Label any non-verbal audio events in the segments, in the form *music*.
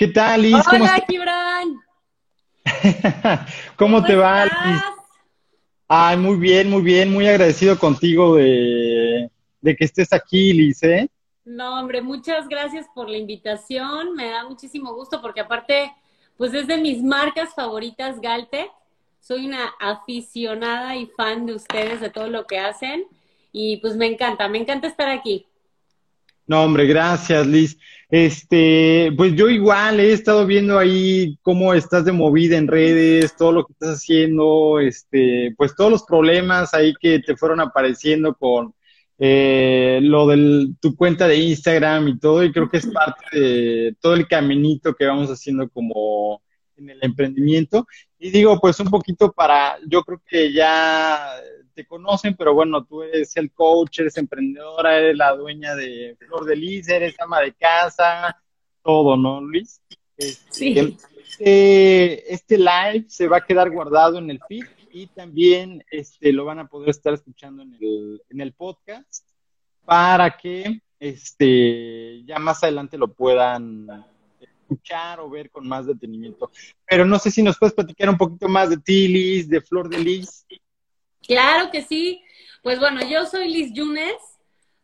¿Qué tal, Liz? Hola, Gibran. *laughs* ¿Cómo, te va, Liz? Ay, muy bien, muy bien, muy agradecido contigo de, de que estés aquí, Liz, ¿eh? No, hombre, muchas gracias por la invitación. Me da muchísimo gusto porque aparte, pues es de mis marcas favoritas, Galte. Soy una aficionada y fan de ustedes, de todo lo que hacen. Y pues me encanta, me encanta estar aquí. No, hombre, gracias, Liz. Este, pues yo igual he estado viendo ahí cómo estás de movida en redes, todo lo que estás haciendo, este, pues todos los problemas ahí que te fueron apareciendo con eh, lo de tu cuenta de Instagram y todo, y creo que es parte de todo el caminito que vamos haciendo como en el emprendimiento. Y digo, pues un poquito para, yo creo que ya te conocen, pero bueno, tú eres el coach, eres emprendedora, eres la dueña de Flor de Liz, eres ama de casa, todo, ¿no, Luis? Este, sí. Este, este, live se va a quedar guardado en el feed y también este, lo van a poder estar escuchando en el, en el podcast para que este, ya más adelante lo puedan escuchar o ver con más detenimiento. Pero no sé si nos puedes platicar un poquito más de ti, Liz, de Flor de Liz. Claro que sí. Pues bueno, yo soy Liz Yunes,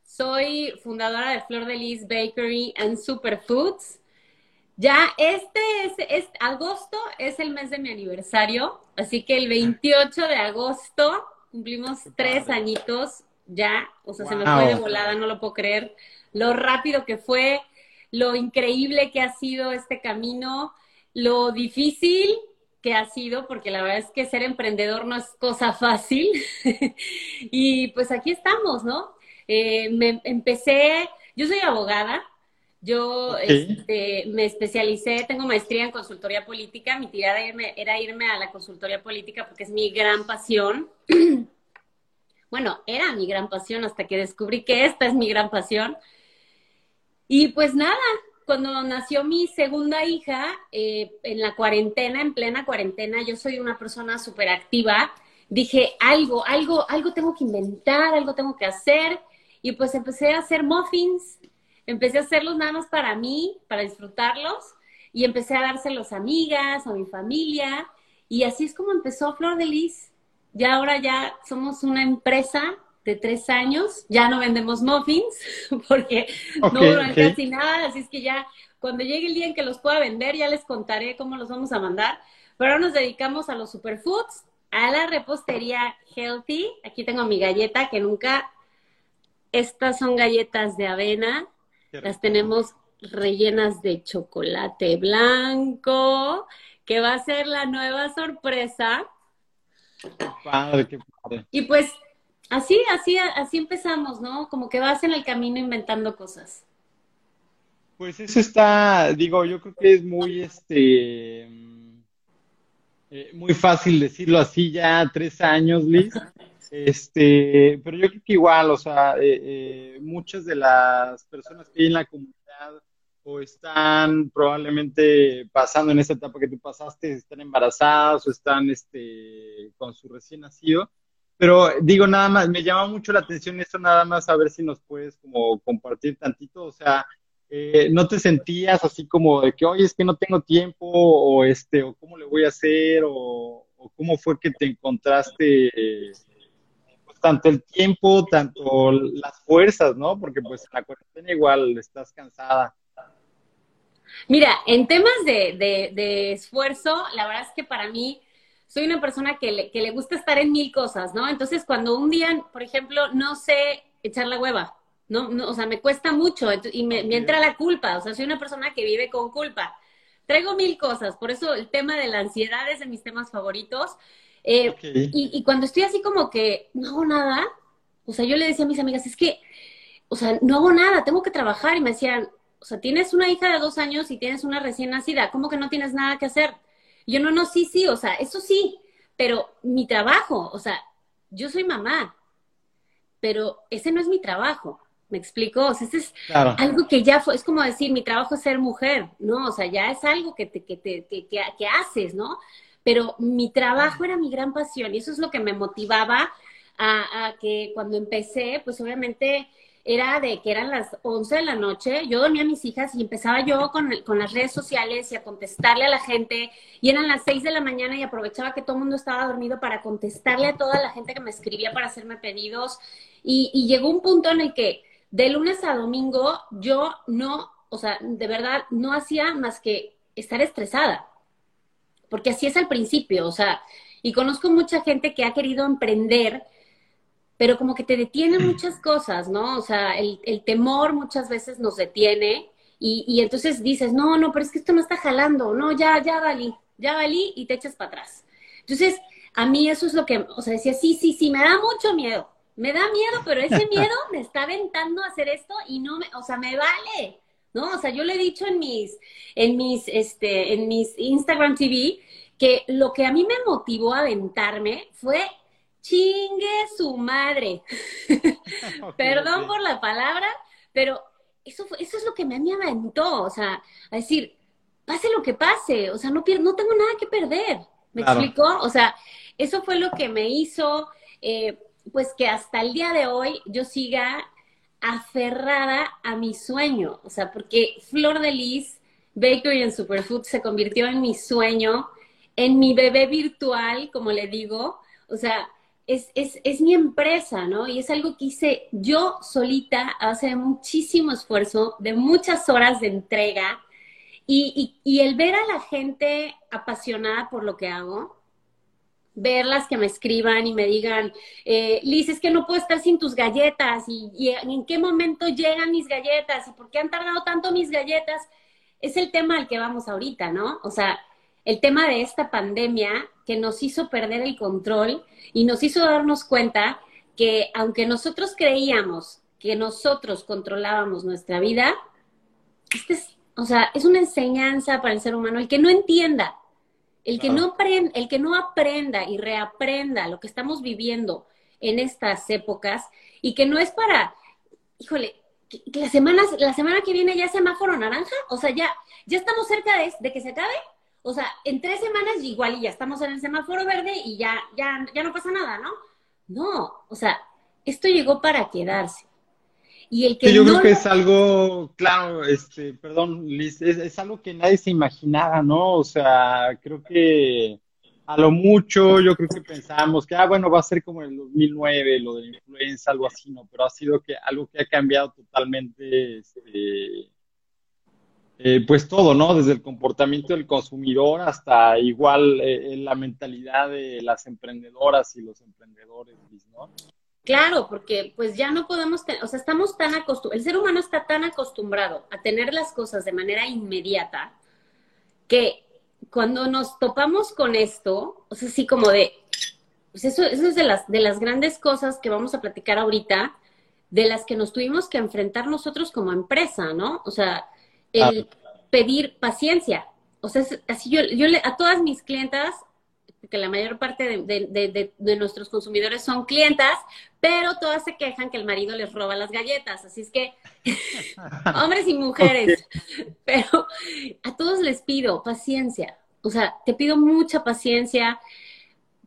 soy fundadora de Flor de Liz Bakery and Superfoods. Ya este es, agosto, es el mes de mi aniversario, así que el 28 de agosto cumplimos tres añitos ya, o sea, se me fue de volada, no lo puedo creer, lo rápido que fue, lo increíble que ha sido este camino, lo difícil que ha sido, porque la verdad es que ser emprendedor no es cosa fácil. *laughs* y pues aquí estamos, ¿no? Eh, me empecé, yo soy abogada, yo este, me especialicé, tengo maestría en consultoría política, mi tirada era irme a la consultoría política porque es mi gran pasión. *clears throat* bueno, era mi gran pasión hasta que descubrí que esta es mi gran pasión. Y pues nada, cuando nació mi segunda hija, eh, en la cuarentena, en plena cuarentena, yo soy una persona súper activa. Dije, algo, algo, algo tengo que inventar, algo tengo que hacer. Y pues empecé a hacer muffins, empecé a hacerlos nada más para mí, para disfrutarlos. Y empecé a dárselos a amigas, a mi familia. Y así es como empezó Flor de Lis. Ya ahora ya somos una empresa de tres años, ya no vendemos muffins *laughs* porque no duran casi nada, así es que ya cuando llegue el día en que los pueda vender, ya les contaré cómo los vamos a mandar. Pero ahora nos dedicamos a los superfoods, a la repostería healthy. Aquí tengo mi galleta que nunca, estas son galletas de avena, las tenemos rellenas de chocolate blanco, que va a ser la nueva sorpresa. Padre, qué padre. Y pues así, así, así empezamos, ¿no? Como que vas en el camino inventando cosas. Pues eso está, digo, yo creo que es muy, este, eh, muy fácil decirlo así ya, tres años, Liz. Este, pero yo creo que igual, o sea, eh, eh, muchas de las personas que hay en la comunidad o están probablemente pasando en esa etapa que tú pasaste, están embarazadas o están este, con su recién nacido, pero digo, nada más, me llama mucho la atención esto, nada más a ver si nos puedes como compartir tantito, o sea, eh, ¿no te sentías así como de que, oye, es que no tengo tiempo, o este, o cómo le voy a hacer, o, cómo fue que te encontraste pues, tanto el tiempo, tanto las fuerzas, ¿no? Porque pues en la cuarentena igual estás cansada. Mira, en temas de, de, de esfuerzo, la verdad es que para mí soy una persona que le, que le gusta estar en mil cosas, ¿no? Entonces, cuando un día, por ejemplo, no sé echar la hueva, ¿no? no o sea, me cuesta mucho y me, entra la culpa, o sea, soy una persona que vive con culpa. Traigo mil cosas, por eso el tema de la ansiedad es de mis temas favoritos. Eh, y, y cuando estoy así como que no hago nada, o sea, yo le decía a mis amigas, es que, o sea, no hago nada, tengo que trabajar. Y me decían, o sea, tienes una hija de dos años y tienes una recién nacida, ¿cómo que no tienes nada que hacer? Yo, no, no, sí, sí, o sea, eso sí, pero mi trabajo, o sea, yo soy mamá, pero ese no es mi trabajo. ¿Me explico? O sea, ese es algo que ya fue, es como decir, mi trabajo es ser mujer, ¿no? O sea, ya es algo que, te, que, te, que, que, haces, ¿no? Pero mi trabajo era mi gran pasión y eso es lo que me motivaba a, a que cuando empecé, pues obviamente era de que eran las 11 de la noche, yo dormía a mis hijas y empezaba yo con, con, las redes sociales y a contestarle a la gente, y eran las 6 de la mañana y aprovechaba que todo el mundo estaba dormido para contestarle a toda la gente que me escribía para hacerme pedidos, y, y llegó un punto en el que de lunes a domingo yo no, o sea, de verdad no hacía más que estar estresada, porque así es al principio, o sea, y conozco mucha gente que ha querido emprender, pero como que te detiene muchas cosas, ¿no? O sea, el, el temor muchas veces nos detiene y, y, entonces dices, no, no, pero es que esto no está jalando, no, ya, ya valí, ya valí y te echas para atrás. Entonces, a mí eso es lo que, o sea, decía, sí, sí, sí, me da mucho miedo, me da miedo, pero ese *laughs* miedo me está aventando a hacer esto y no me, o sea, me vale, ¿no? O sea, yo le he dicho en mis, en mis, este, en mis Instagram TV que lo que a mí me motivó a aventarme fue chingue su madre. *laughs* Perdón por la palabra, pero eso, fue, eso es lo que me, me aventó, o sea, a decir, pase lo que pase, o sea, no, no tengo nada que perder. ¿Me explicó? O sea, eso fue lo que me hizo, eh, pues que hasta el día de hoy yo siga aferrada a mi sueño, o sea, porque Flor de Lis Bakery and Superfood se convirtió en mi sueño, en mi bebé virtual, como le digo, o sea, es, es, es, mi empresa, ¿no? Y es algo que hice yo solita, hace muchísimo esfuerzo, de muchas horas de entrega, y, y, el ver a la gente apasionada por lo que hago, verlas que me escriban y me digan, eh, Liz, es que no puedo estar sin tus galletas, y, y en qué momento llegan mis galletas, y por qué han tardado tanto mis galletas, es el tema al que vamos ahorita, ¿no? O sea, el tema de esta pandemia que nos hizo perder el control y nos hizo darnos cuenta que aunque nosotros creíamos que nosotros controlábamos nuestra vida, este es, o sea, es una enseñanza para el ser humano. El que no entienda, el que, no, aprenda, el que no aprenda y reaprenda lo que estamos viviendo en estas épocas y que no es para, híjole, la semana, la semana que viene ya es semáforo naranja, o sea, ya, ya estamos cerca de, de que se acabe o sea, en tres semanas igual y ya estamos en el semáforo verde y ya, ya, ya no pasa nada, ¿no? No, o sea, esto llegó para quedarse. Y el que yo creo que es algo, claro, este, perdón, Liz, es, algo que nadie se imaginaba, ¿no? O sea, creo que a lo mucho yo creo que pensábamos que, ah, bueno, va a ser como en el 2009, lo de la influenza, algo así, ¿no? Pero ha sido que algo que ha cambiado totalmente, este, eh, pues todo, ¿no? Desde el comportamiento del consumidor hasta igual eh, la mentalidad de las emprendedoras y los emprendedores, ¿no? Claro, porque pues ya no podemos, o sea, estamos tan acostumbrados, el ser humano está tan acostumbrado a tener las cosas de manera inmediata que cuando nos topamos con esto, o sea, así como de, pues eso, eso es de las, de las grandes cosas que vamos a platicar ahorita, de las que nos tuvimos que enfrentar nosotros como empresa, ¿no? O sea, el pedir paciencia. O sea, así yo, yo le, a todas mis clientas, que la mayor parte de, de, nuestros consumidores son clientas, pero todas se quejan que el marido les roba las galletas. Así es que, *laughs* hombres y mujeres, pero a todos les pido paciencia. O sea, te pido mucha paciencia.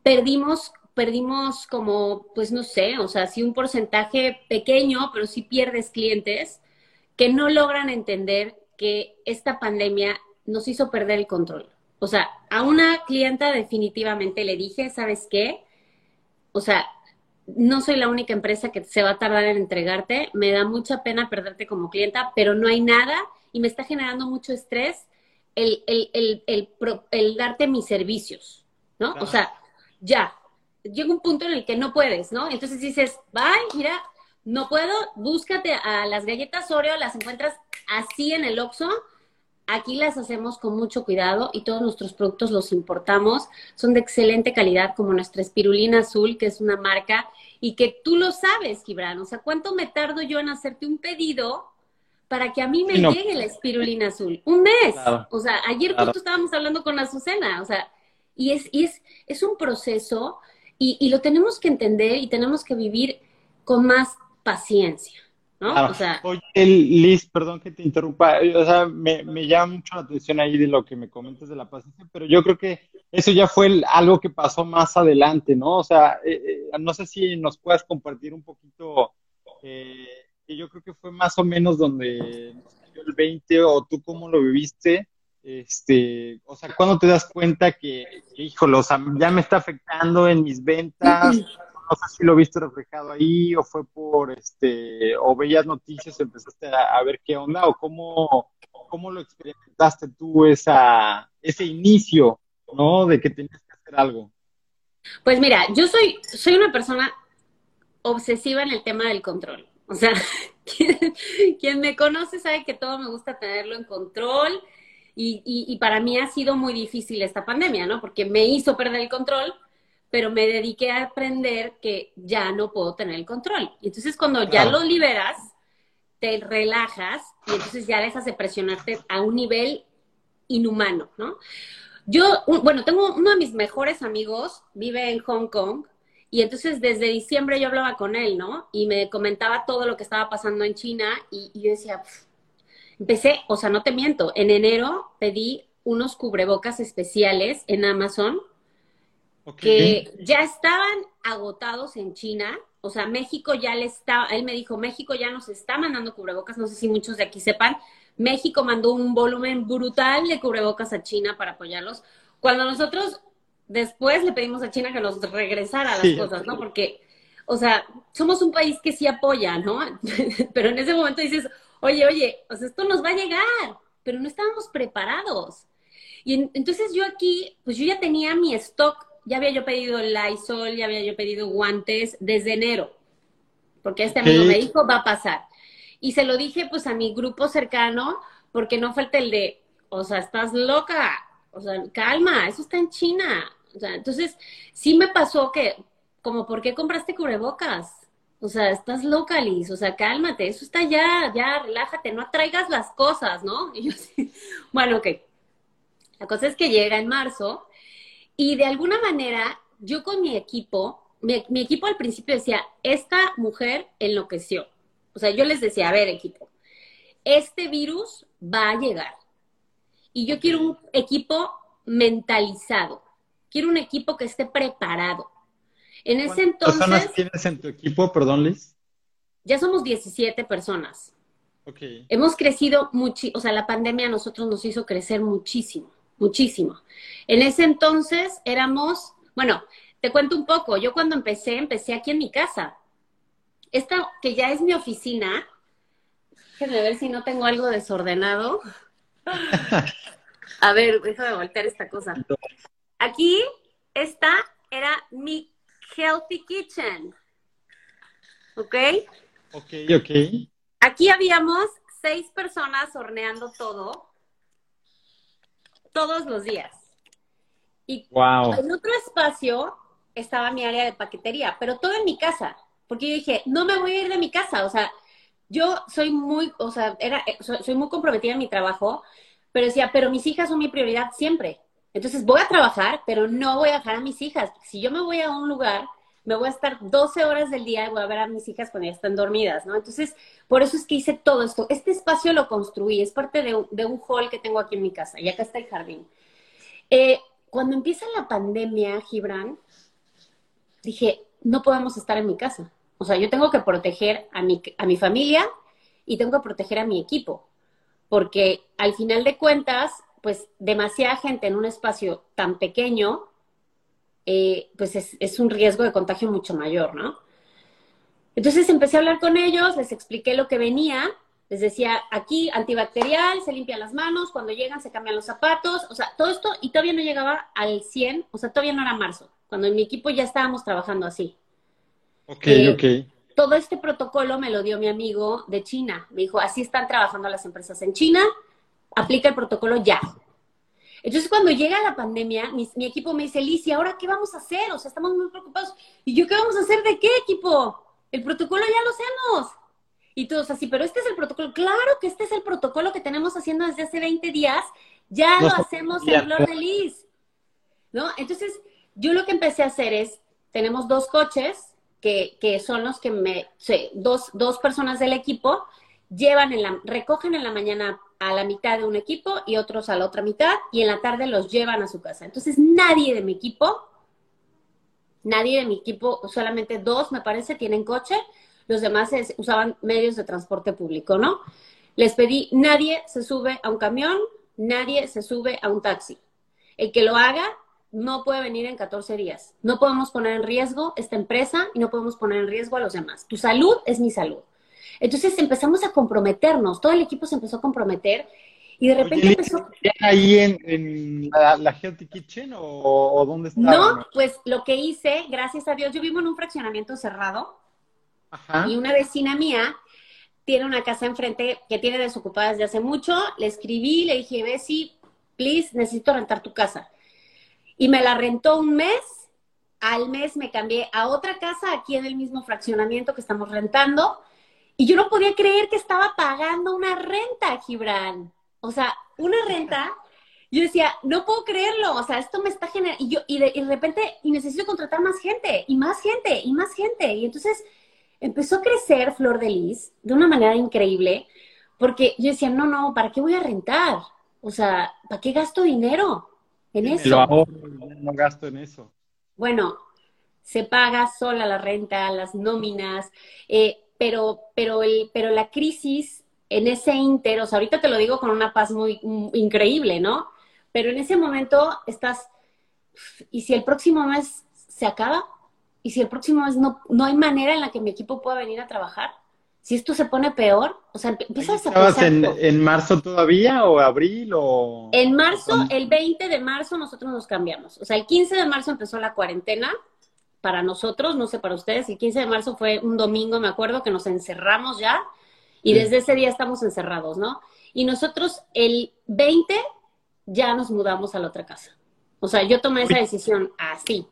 Perdimos perdimos como, pues no sé, o sea, sí un porcentaje pequeño, pero sí pierdes clientes que no logran entender que esta pandemia nos hizo perder el control. O sea, a una clienta definitivamente le dije, ¿sabes qué? O sea, no soy la única empresa que se va a tardar en entregarte, me da mucha pena perderte como clienta, pero no hay nada y me está generando mucho estrés el, el, el, darte mis servicios, ¿no? O sea, ya, llega un punto en el que no puedes, ¿no? Entonces dices, bye, mira, no puedo, búscate a las galletas Oreo, las encuentras así en el Oxxo. Aquí las hacemos con mucho cuidado y todos nuestros productos los importamos. Son de excelente calidad, como nuestra espirulina azul, que es una marca y que tú lo sabes, Gibran. O sea, ¿cuánto me tardo yo en hacerte un pedido para que a mí me llegue la espirulina azul? Un mes. O sea, ayer justo estábamos hablando con Azucena. O sea, y es, y es, es un proceso y, y lo tenemos que entender y tenemos que vivir con más paciencia. ¿no? O sea, Oye, Liz, perdón que te interrumpa, o sea, me, llama mucho la atención ahí de lo que me comentas de la paciencia, pero yo creo que eso ya fue algo que pasó más adelante, ¿no? O sea, eh, eh, no sé si nos puedas compartir un poquito eh, que yo creo que fue más o menos donde el 20 o tú cómo lo viviste, este, o sea, ¿cuándo te das cuenta que, híjole, o sea, ya me está afectando en mis ventas? *clears throat* No sé si lo viste reflejado ahí o fue por, este, o veías noticias, empezaste a, ver qué onda o cómo, cómo lo experimentaste tú esa, ese inicio, ¿no? De que tenías que hacer algo. Pues mira, yo soy, soy una persona obsesiva en el tema del control. O sea, *laughs* quien, me conoce sabe que todo me gusta tenerlo en control y, y, para mí ha sido muy difícil esta pandemia, ¿no? Porque me hizo perder el control, pero me dediqué a aprender que ya no puedo tener el control. Y entonces cuando ya lo liberas, te relajas y entonces ya dejas de presionarte a un nivel inhumano, ¿no? Yo, bueno, tengo uno de mis mejores amigos, vive en Hong Kong, y entonces desde diciembre yo hablaba con él, ¿no? Y me comentaba todo lo que estaba pasando en China y, yo decía, empecé, o sea, no te miento, en enero pedí unos cubrebocas especiales en Amazon que ya estaban agotados en China. O sea, México ya le estaba, él me dijo, México ya nos está mandando cubrebocas, no sé si muchos de aquí sepan, México mandó un volumen brutal de cubrebocas a China para apoyarlos. Cuando nosotros después le pedimos a China que nos regresara las cosas, ¿no? Porque, o sea, somos un país que sí apoya, ¿no? *laughs* pero en ese momento dices, oye, oye, o sea, esto nos va a llegar, pero no estábamos preparados. Y entonces yo aquí, pues yo ya tenía mi stock, ya había yo pedido Lysol, ya había yo pedido guantes desde enero, porque este amigo me dijo, va a pasar. Y se lo dije pues a mi grupo cercano, porque no falta el de, o sea, estás loca, o sea, calma, eso está en China. O sea, entonces sí me pasó que, como, ¿por qué compraste cubrebocas? O sea, estás loca, Liz, o sea, cálmate, eso está ya, ya, relájate, no traigas las cosas, ¿no? *laughs* Y yo sí, bueno, ok. La cosa es que llega en marzo y de alguna manera yo con mi equipo, mi equipo al principio decía, esta mujer enloqueció. O sea, yo les decía, a ver, equipo, este virus va a llegar. Y yo quiero un equipo mentalizado. Quiero un equipo que esté preparado. En ese entonces. ¿Cuántas personas tienes en tu equipo, perdón, Liz? Ya somos 17 personas. Ok. Hemos crecido mucho, o sea, la pandemia a nosotros nos hizo crecer muchísimo, muchísimo. En ese entonces éramos, bueno, te cuento un poco, yo cuando empecé, empecé aquí en mi casa esta que ya es mi oficina, déjenme ver si no tengo algo desordenado. *laughs* A ver, déjame voltear esta cosa. Aquí, esta era mi healthy kitchen. ¿Ok? Ok, ok. Aquí habíamos seis personas horneando todo, todos los días. Y wow. en otro espacio estaba mi área de paquetería, pero todo en mi casa porque yo dije, no me voy a ir de mi casa, o sea, yo soy muy, o sea, era, eh, soy, muy comprometida en mi trabajo, pero decía, pero mis hijas son mi prioridad siempre. Entonces voy a trabajar, pero no voy a dejar a mis hijas. Si yo me voy a un lugar, me voy a estar 12 horas del día y voy a ver a mis hijas cuando ya están dormidas, ¿no? Entonces, por eso es que hice todo esto. Este espacio lo construí, es parte de, un hall que tengo aquí en mi casa y acá está el jardín. Eh, cuando empieza la pandemia, Gibran, dije, no podemos estar en mi casa. O sea, yo tengo que proteger a mi, a mi familia y tengo que proteger a mi equipo, porque al final de cuentas, pues demasiada gente en un espacio tan pequeño, eh, pues es, es, un riesgo de contagio mucho mayor, ¿no? Entonces empecé a hablar con ellos, les expliqué lo que venía, les decía, aquí antibacterial, se limpian las manos, cuando llegan se cambian los zapatos, o sea, todo esto, y todavía no llegaba al 100, o sea, todavía no era marzo, cuando en mi equipo ya estábamos trabajando así. Ok, ok. Todo este protocolo me lo dio mi amigo de China. Me dijo, así están trabajando las empresas en China, aplica el protocolo ya. Entonces, cuando llega la pandemia, mi, equipo me dice, Liz, ahora qué vamos a hacer? O sea, estamos muy preocupados. ¿Y yo qué vamos a hacer de qué equipo? El protocolo ya lo hacemos. Y todos así, pero este es el protocolo. Claro que este es el protocolo que tenemos haciendo desde hace 20 días. Ya lo hacemos en Flor de Liz. ¿No? Entonces, yo lo que empecé a hacer es, tenemos dos coches, que, son los que me, dos, dos personas del equipo llevan en la, recogen en la mañana a la mitad de un equipo y otros a la otra mitad y en la tarde los llevan a su casa. Entonces nadie de mi equipo, nadie de mi equipo, solamente dos me parece, tienen coche. los demás usaban medios de transporte público, ¿no? Les pedí, nadie se sube a un camión, nadie se sube a un taxi. El que lo haga no puede venir en 14 días. No podemos poner en riesgo esta empresa y no podemos poner en riesgo a los demás. Tu salud es mi salud. Entonces empezamos a comprometernos, todo el equipo se empezó a comprometer y de repente empezó... ahí en, la, la, Healthy Kitchen o, dónde estaba? No, pues lo que hice, gracias a Dios, yo vivo en un fraccionamiento cerrado y una vecina mía tiene una casa enfrente que tiene desocupada desde hace mucho. Le escribí, le dije, Bessie, please, necesito rentar tu casa. Y me la rentó un mes. Al mes me cambié a otra casa aquí en el mismo fraccionamiento que estamos rentando. Y yo no podía creer que estaba pagando una renta, Gibran. O sea, una renta. Yo decía, no puedo creerlo. O sea, esto me está generando. Y, yo, y de, y de repente, y necesito contratar más gente, y más gente, y más gente. Y entonces empezó a crecer Flor de Lis de una manera increíble, porque yo decía, no, no, ¿para qué voy a rentar? O sea, ¿para qué gasto dinero en eso? Lo ahorro, no gasto en eso. Bueno, se paga sola la renta, las nóminas, eh, pero, pero, el, pero la crisis en ese inter, o sea, ahorita te lo digo con una paz muy increíble, ¿no? Pero en ese momento estás, ¿y si el próximo mes se acaba? y si el próximo mes no, no hay manera en la que mi equipo pueda venir a trabajar, si esto se pone peor, o sea, empiezas a ¿Estabas en, en, marzo todavía o abril o...? En marzo, el 20 de marzo nosotros nos cambiamos. O sea, el 15 de marzo empezó la cuarentena para nosotros, no sé para ustedes, el 15 de marzo fue un domingo, me acuerdo, que nos encerramos ya y desde ese día estamos encerrados, ¿no? Y nosotros el 20 ya nos mudamos a la otra casa. O sea, yo tomé esa decisión así,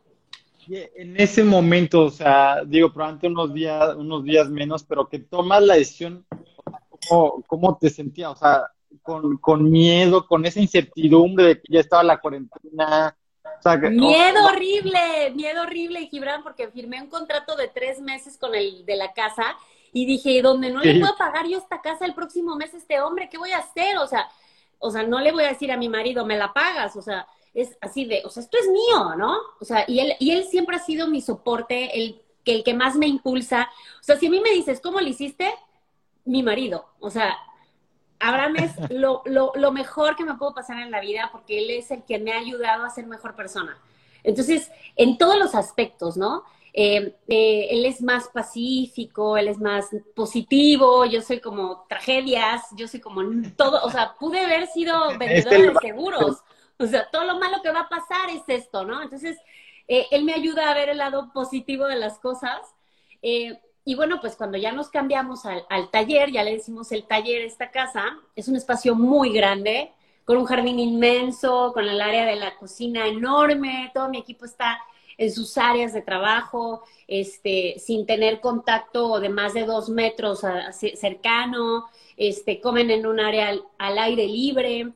en ese momento, o sea, digo, probablemente unos días, unos días menos, pero que tomas la decisión, ¿cómo, cómo te sentías? O sea, con, con, miedo, con esa incertidumbre de que ya estaba la cuarentena. Miedo horrible, miedo horrible, Gibran, porque firmé un contrato de tres meses con el de la casa y dije, ¿dónde no le puedo pagar yo esta casa el próximo mes a este hombre? ¿Qué voy a hacer? O sea, o sea, no le voy a decir a mi marido, me la pagas, o sea, es así de, o sea, esto es mío, ¿no? O sea, y él, y él siempre ha sido mi soporte, el que, el que más me impulsa. O sea, si a mí me dices, ¿cómo lo hiciste? Mi marido. O sea, Abraham es lo, lo, lo mejor que me puedo pasar en la vida porque él es el que me ha ayudado a ser mejor persona. Entonces, en todos los aspectos, ¿no? Eh, eh, él es más pacífico, él es más positivo, yo soy como tragedias, yo soy como todo, o sea, pude haber sido *laughs* vendedora de seguros, o sea, todo lo malo que va a pasar es esto, ¿no? Entonces, eh, él me ayuda a ver el lado positivo de las cosas. Eh, y bueno, pues cuando ya nos cambiamos al, taller, ya le decimos el taller esta casa, es un espacio muy grande, con un jardín inmenso, con el área de la cocina enorme, todo mi equipo está en sus áreas de trabajo, este, sin tener contacto de más de dos metros cercano, este, comen en un área al aire libre.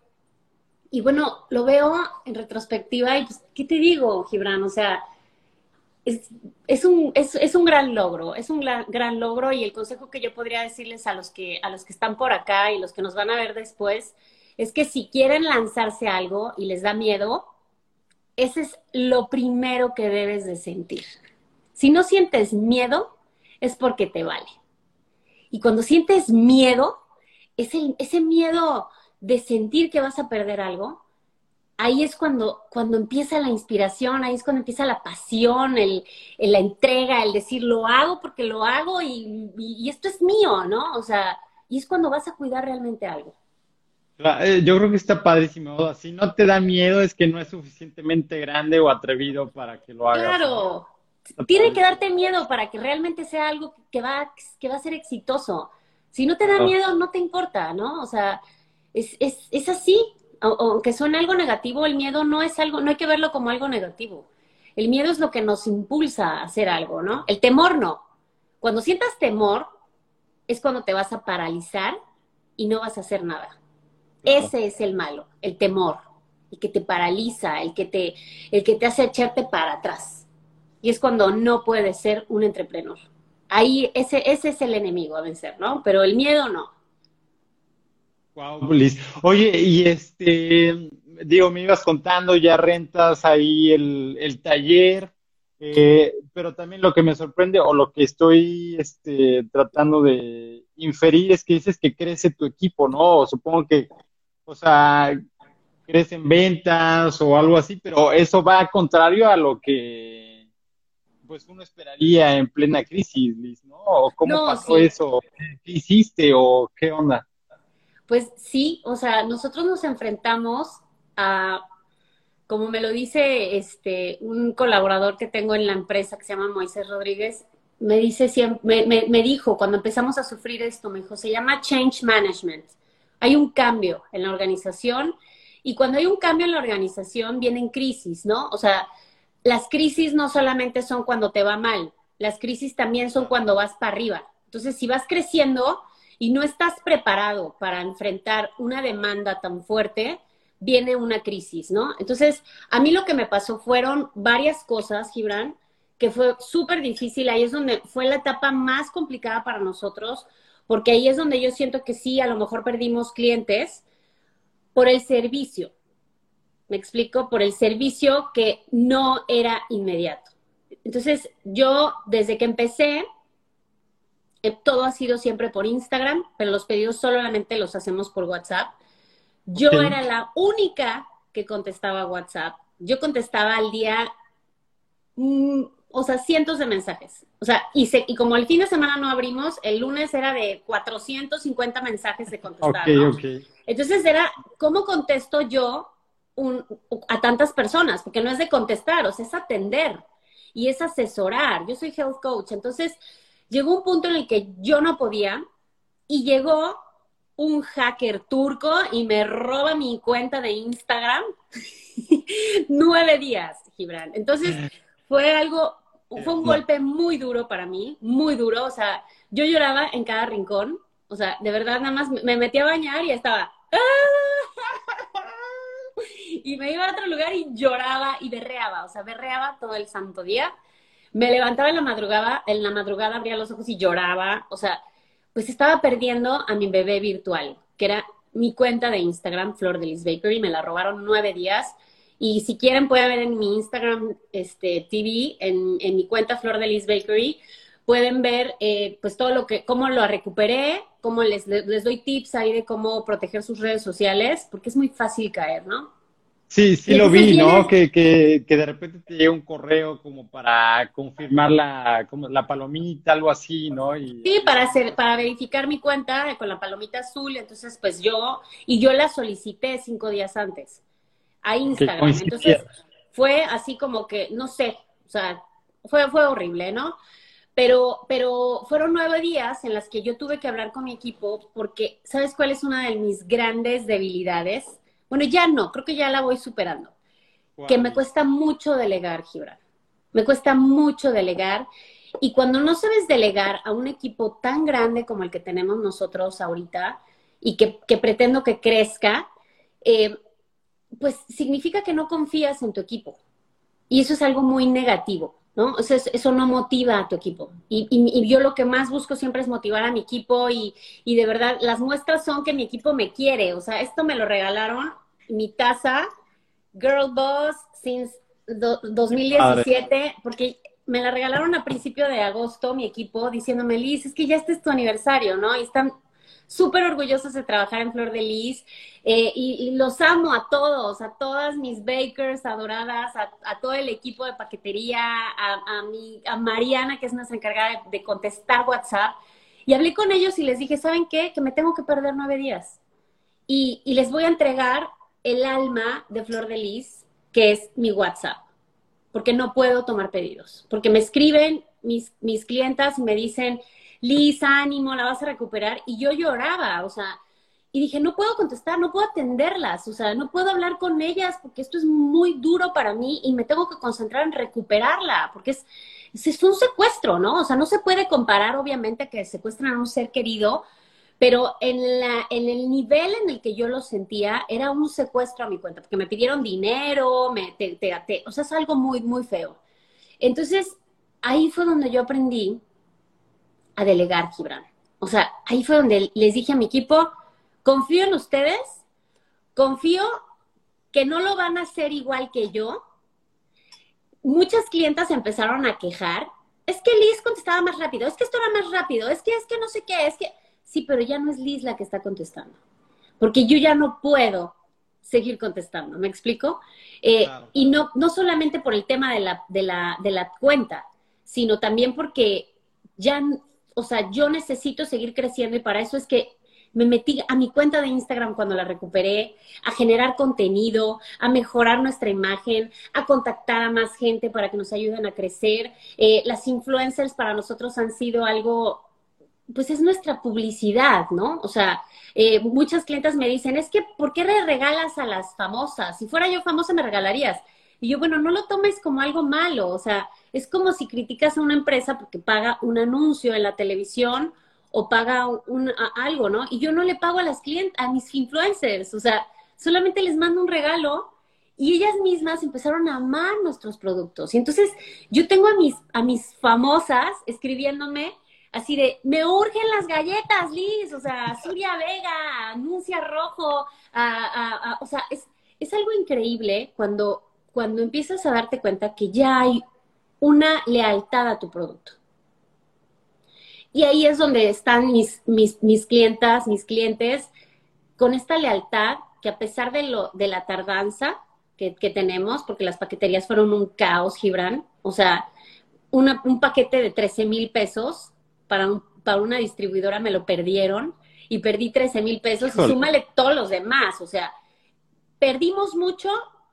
Y bueno, lo veo en retrospectiva y pues, ¿qué te digo, Gibran? O sea, es, un, es, es, un gran logro, es un gran, gran, logro y el consejo que yo podría decirles a los, que, a los que están por acá y los que nos van a ver después es que si quieren lanzarse algo y les da miedo, ese es lo primero que debes de sentir. Si no sientes miedo, es porque te vale. Y cuando sientes miedo, ese, ese miedo de sentir que vas a perder algo, ahí es cuando, cuando empieza la inspiración, ahí es cuando empieza la pasión, el, la entrega, el decir lo hago porque lo hago y, esto es mío, ¿no? O sea, y es cuando vas a cuidar realmente algo. Eh, yo creo que está padrísimo. Si no te da miedo es que no es suficientemente grande o atrevido para que lo hagas. Claro, tiene que darte miedo para que realmente sea algo que va, que va a ser exitoso. Si no te da miedo, no te importa, ¿no? O sea, es, es, es así. Aunque suene algo negativo, el miedo no es algo, no hay que verlo como algo negativo. El miedo es lo que nos impulsa a hacer algo, ¿no? El temor no. Cuando sientas temor, es cuando te vas a paralizar y no vas a hacer nada. Ese es el malo, el temor, el que te paraliza, el que te, el que te hace echarte para atrás. Y es cuando no puedes ser un entrepreneur. Ahí ese, ese es el enemigo a vencer, ¿no? Pero el miedo no. Wow, Liz. Oye, y este, digo, me ibas contando, ya rentas ahí el, taller. Eh, pero también lo que me sorprende o lo que estoy este, tratando de inferir es que dices que crece tu equipo, ¿no? Supongo que, o sea, crecen ventas o algo así, pero eso va contrario a lo que pues uno esperaría en plena crisis, Liz, ¿no? ¿O ¿Cómo pasó eso? ¿Qué hiciste o qué onda? Pues sí, o sea, nosotros nos enfrentamos a como me lo dice este, un colaborador que tengo en la empresa que se llama Moisés Rodríguez, me dice siempre, me, dijo cuando empezamos a sufrir esto, me dijo, se llama change management. Hay un cambio en la organización y cuando hay un cambio en la organización vienen crisis, ¿no? O sea, las crisis no solamente son cuando te va mal, las crisis también son cuando vas para arriba. Entonces, si vas creciendo y no estás preparado para enfrentar una demanda tan fuerte, viene una crisis, ¿no? Entonces, a mí lo que me pasó fueron varias cosas, Gibran, que fue súper difícil. Ahí es donde fue la etapa más complicada para nosotros, porque ahí es donde yo siento que sí, a lo mejor perdimos clientes por el servicio. Me explico, por el servicio que no era inmediato. Entonces, yo desde que empecé, eh, todo ha sido siempre por Instagram, pero los pedidos solamente los hacemos por WhatsApp. Yo era la única que contestaba WhatsApp. Yo contestaba al día, mm, o sea, cientos de mensajes. O sea, y, y como el fin de semana no abrimos, el lunes era de 450 mensajes de contestar. Entonces era, ¿cómo contesto yo a tantas personas? Porque no es de contestar, o sea, es atender y es asesorar. Yo soy health coach. Entonces llegó un punto en el que yo no podía y llegó un hacker turco y me roba mi cuenta de Instagram. *laughs* Nueve días, Gibran. Entonces, fue algo, fue un golpe muy duro para mí, muy duro. O sea, yo lloraba en cada rincón. O sea, de verdad, nada más me metí a bañar y estaba. *laughs* Y me iba a otro lugar y lloraba y berreaba. O sea, berreaba todo el santo día. Me levantaba en la madrugada, en la madrugada abría los ojos y lloraba. O sea, pues estaba perdiendo a mi bebé virtual, que era mi cuenta de Instagram, Flor de Liz Bakery, me la robaron nueve días. Y si quieren, pueden ver en mi Instagram este, TV, en, mi cuenta Flor de Liz Bakery, pueden ver eh, pues todo lo que, cómo lo recuperé, cómo les, les doy tips ahí de cómo proteger sus redes sociales, porque es muy fácil caer, ¿no? Sí, sí lo vi, ¿no? Que, que, que, de repente te llega un correo como para confirmar la, como la palomita, algo así, ¿no? Y, sí, para hacer, para verificar mi cuenta con la palomita azul, entonces pues yo, y yo la solicité cinco días antes a Instagram. Entonces fue así como que, no sé, o sea, fue, fue horrible, ¿no? Pero, pero fueron nueve días en las que yo tuve que hablar con mi equipo porque, ¿sabes cuál es una de mis grandes debilidades? Bueno, ya no, creo que ya la voy superando. Que me cuesta mucho delegar, Gibran. Me cuesta mucho delegar. Y cuando no sabes delegar a un equipo tan grande como el que tenemos nosotros ahorita y que, pretendo que crezca, eh, pues significa que no confías en tu equipo. Y eso es algo muy negativo, ¿no? O sea, eso no motiva a tu equipo. Y, yo lo que más busco siempre es motivar a mi equipo y, y, de verdad las muestras son que mi equipo me quiere. O sea, esto me lo regalaron mi taza Girl Boss since 2017, porque me la regalaron a principio de agosto mi equipo diciéndome, Liz, es que ya este es tu aniversario, ¿no? Y están súper orgullosos de trabajar en Flor de Liz eh, y, los amo a todos, a todas mis bakers adoradas, a, todo el equipo de paquetería, a, mi, a Mariana, que es nuestra encargada de, contestar WhatsApp. Y hablé con ellos y les dije, ¿saben qué? Que me tengo que perder nueve días. Y, y les voy a entregar el alma de Flor de Lis, que es mi WhatsApp, porque no puedo tomar pedidos, porque me escriben mis, mis clientas me dicen, Liz, ánimo, la vas a recuperar, y yo lloraba, o sea, y dije, no puedo contestar, no puedo atenderlas, o sea, no puedo hablar con ellas porque esto es muy duro para mí y me tengo que concentrar en recuperarla, porque es, es un secuestro, ¿no? O sea, no se puede comparar, obviamente, que secuestran a un ser querido pero en, la, en el nivel en el que yo lo sentía era un secuestro a mi cuenta, porque me pidieron dinero, me, te, te, o sea, es algo muy, muy feo. Entonces, ahí fue donde yo aprendí a delegar, Gibran. O sea, ahí fue donde les dije a mi equipo, confío en ustedes, confío que no lo van a hacer igual que yo, muchas clientas empezaron a quejar. Es que Liz contestaba más rápido, es que esto era más rápido, es que es que no sé qué, es que sí, pero ya no es Liz la que está contestando, porque yo ya no puedo seguir contestando, ¿me explico? Eh, y no, no solamente por el tema de la, de, la, de la cuenta, sino también porque ya, o sea, yo necesito seguir creciendo y para eso es que me metí a mi cuenta de Instagram cuando la recuperé, a generar contenido, a mejorar nuestra imagen, a contactar a más gente para que nos ayuden a crecer. Eh, las influencers para nosotros han sido algo, pues es nuestra publicidad, ¿no? O sea, eh, muchas clientes me dicen, es que, ¿por qué le regalas a las famosas? Si fuera yo famosa, me regalarías. Y yo, bueno, no lo tomes como algo malo, o sea, es como si criticas a una empresa porque paga un anuncio en la televisión o paga un, algo, ¿no? Y yo no le pago a las clientes, a mis influencers, o sea, solamente les mando un regalo y ellas mismas empezaron a amar nuestros productos. Y entonces yo tengo a mis, a mis famosas escribiéndome así de, me urgen las galletas, Liz, o sea, Surya Vega, Anuncia Rojo, o sea, es, es algo increíble cuando, cuando empiezas a darte cuenta que ya hay una lealtad a tu producto. Y ahí es donde están mis, mis, mis clientas, mis clientes, con esta lealtad que a pesar de, lo, de la tardanza que, tenemos, porque las paqueterías fueron un caos, Gibran, o sea, un paquete de 13 mil pesos para, para una distribuidora me lo perdieron y perdí 13 mil pesos y súmale todos los demás, o sea, perdimos mucho,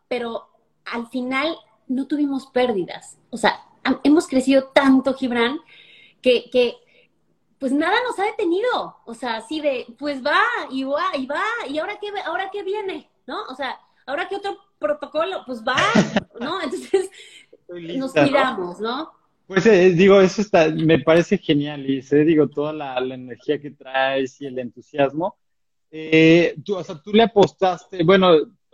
pero al final no tuvimos pérdidas. O sea, hemos crecido tanto, Gibran, que, que pues nada nos ha detenido. O sea, así de, pues va, y va, y va, y ahora qué, ahora qué viene, ¿no? O sea, ahora qué otro protocolo, pues va, ¿no? *laughs* Entonces, nos cuidamos, ¿no? Pues eh, digo, eso está, me parece genial, y sé, digo, toda la, energía que traes y el entusiasmo. Eh, tú, o sea, tú le apostaste, bueno,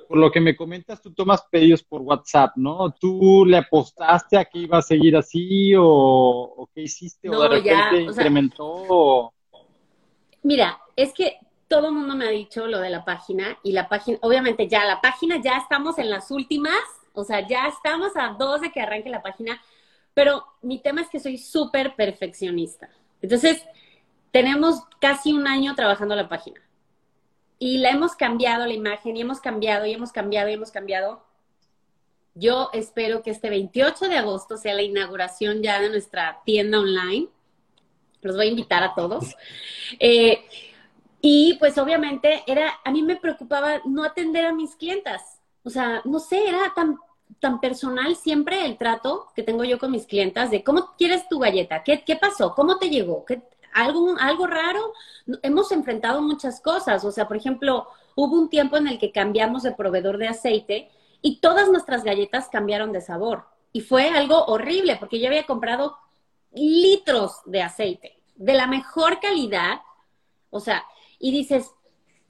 por lo que me comentas, tú tomas pedidos por WhatsApp, ¿no? ¿Tú le apostaste a que iba a seguir así o, qué hiciste? ¿O de repente incrementó? Mira, es que todo el mundo me ha dicho lo de la página y la página, obviamente ya la página, ya estamos en las últimas, o sea, ya estamos a dos de que arranque la página, pero mi tema es que soy súper perfeccionista. Entonces, tenemos casi un año trabajando la página y la hemos cambiado la imagen y hemos cambiado y hemos cambiado y hemos cambiado. Yo espero que este 28 de agosto sea la inauguración ya de nuestra tienda online. Los voy a invitar a todos. Eh, y pues obviamente era, a mí me preocupaba no atender a mis clientas. O sea, no sé, era tan, tan personal siempre el trato que tengo yo con mis clientas de cómo quieres tu galleta, qué, qué pasó, cómo te llegó, ¿Qué, algo, algo raro, hemos enfrentado muchas cosas. O sea, por ejemplo, hubo un tiempo en el que cambiamos de proveedor de aceite y todas nuestras galletas cambiaron de sabor. Y fue algo horrible porque yo había comprado litros de aceite de la mejor calidad. O sea, y dices,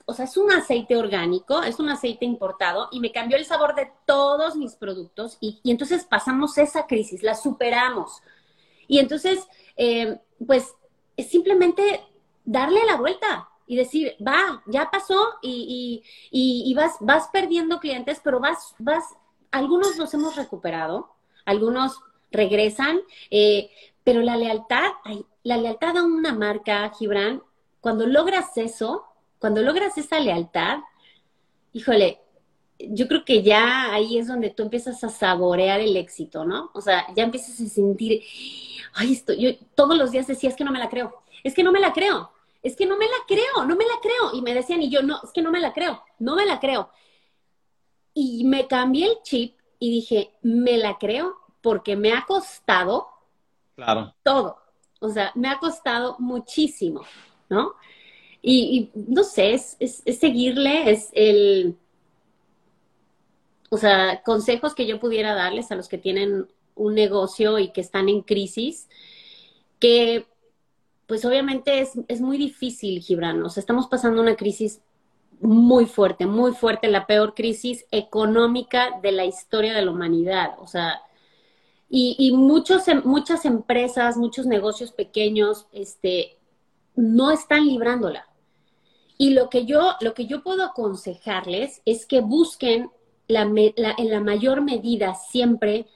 o sea, es un aceite orgánico, es un aceite importado y me cambió el sabor de todos mis productos y, entonces pasamos esa crisis, la superamos. Y entonces, eh, pues es simplemente darle la vuelta y decir, va, ya pasó y, vas, vas perdiendo clientes, pero vas, vas, algunos los hemos recuperado, algunos regresan, eh, pero la lealtad, la lealtad a una marca, Gibran, cuando logras eso, cuando logras esa lealtad, híjole, yo creo que ya ahí es donde tú empiezas a saborear el éxito, ¿no? O sea, ya empiezas a sentir, ay, esto, yo todos los días decía, es que no me la creo, es que no me la creo, es que no me la creo, no me la creo. Y me decían, y yo, no, es que no me la creo, no me la creo. Y me cambié el chip y dije, me la creo porque me ha costado claro. todo. O sea, me ha costado muchísimo, ¿no? Y, no sé, es, es seguirle, es el, o sea, consejos que yo pudiera darles a los que tienen un negocio y que están en crisis, que pues obviamente es, es muy difícil, Gibran. O sea, estamos pasando una crisis muy fuerte, muy fuerte, la peor crisis económica de la historia de la humanidad. O sea, y, y muchos, em, muchas empresas, muchos negocios pequeños, este, no están librándola. Y lo que yo, lo que yo puedo aconsejarles es que busquen la, en la mayor medida siempre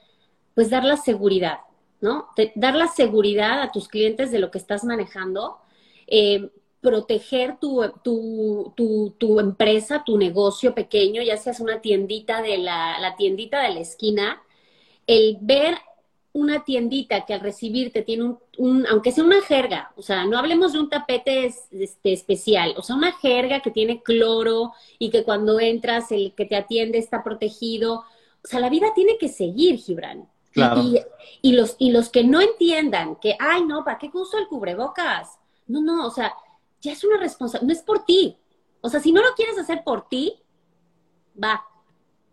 pues dar la seguridad, ¿no? dar la seguridad a tus clientes de lo que estás manejando, eh, proteger tu, tu, tu, tu, empresa, tu negocio pequeño, ya seas una tiendita de la, la tiendita de la esquina, el ver una tiendita que al recibirte tiene un, aunque sea una jerga, o sea, no hablemos de un tapete este, especial, o sea, una jerga que tiene cloro y que cuando entras el que te atiende está protegido. O sea, la vida tiene que seguir, Gibran. Y, los, y los que no entiendan que, ay, no, ¿para qué uso el cubrebocas? No, no, o sea, ya es una responsabilidad, no es por ti. O sea, si no lo quieres hacer por ti, va,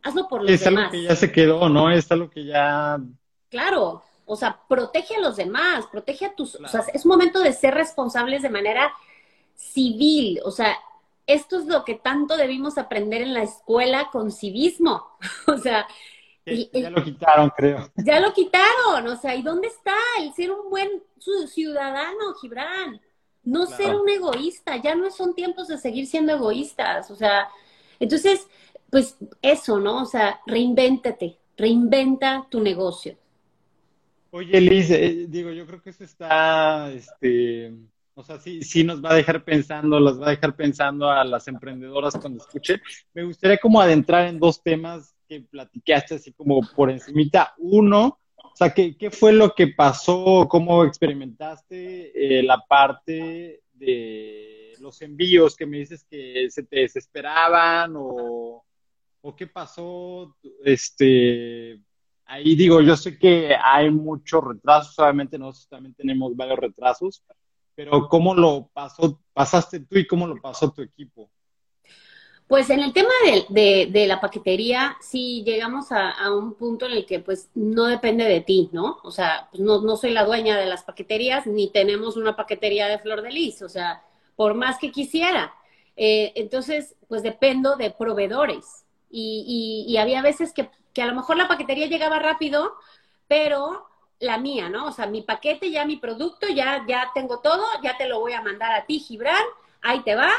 hazlo por los demás. Es algo que ya se quedó, ¿no? Es algo que ya Claro, o sea, protege a los demás, protege a tus, o sea, es momento de ser responsables de manera civil, o sea, esto es lo que tanto debimos aprender en la escuela con civismo, *laughs* o sea, ya lo quitaron, creo. Ya lo quitaron, o sea, ¿y dónde está el ser un buen ciudadano, Gibran? No ser un egoísta, ya no son tiempos de seguir siendo egoístas, o sea, entonces, pues eso, ¿no? O sea, reinvéntate, reinventa tu negocio. Oye, Liz, eh, digo, yo creo que eso está, este, o sea, sí, sí nos va a dejar pensando, las va a dejar pensando a las emprendedoras cuando escuchen. Me gustaría como adentrar en dos temas que platicaste así como por encimita. Uno, o sea, ¿qué, qué fue lo que pasó? ¿Cómo experimentaste eh, la parte de los envíos que me dices que se te desesperaban o, o qué pasó? Este, ahí digo, yo sé que hay muchos retrasos, obviamente nosotros también tenemos varios retrasos, pero ¿cómo lo pasó, pasaste tú y cómo lo pasó tu equipo? Pues en el tema de, la paquetería, sí llegamos a, un punto en el que pues no depende de ti, ¿no? O sea, pues, no, no soy la dueña de las paqueterías, ni tenemos una paquetería de flor de lis, o sea, por más que quisiera. Eh, entonces, pues dependo de proveedores. Y, y, y había veces que que a lo mejor la paquetería llegaba rápido, pero la mía, ¿no? O sea, mi paquete, ya mi producto, ya, ya tengo todo, ya te lo voy a mandar a ti, Gibran, ahí te va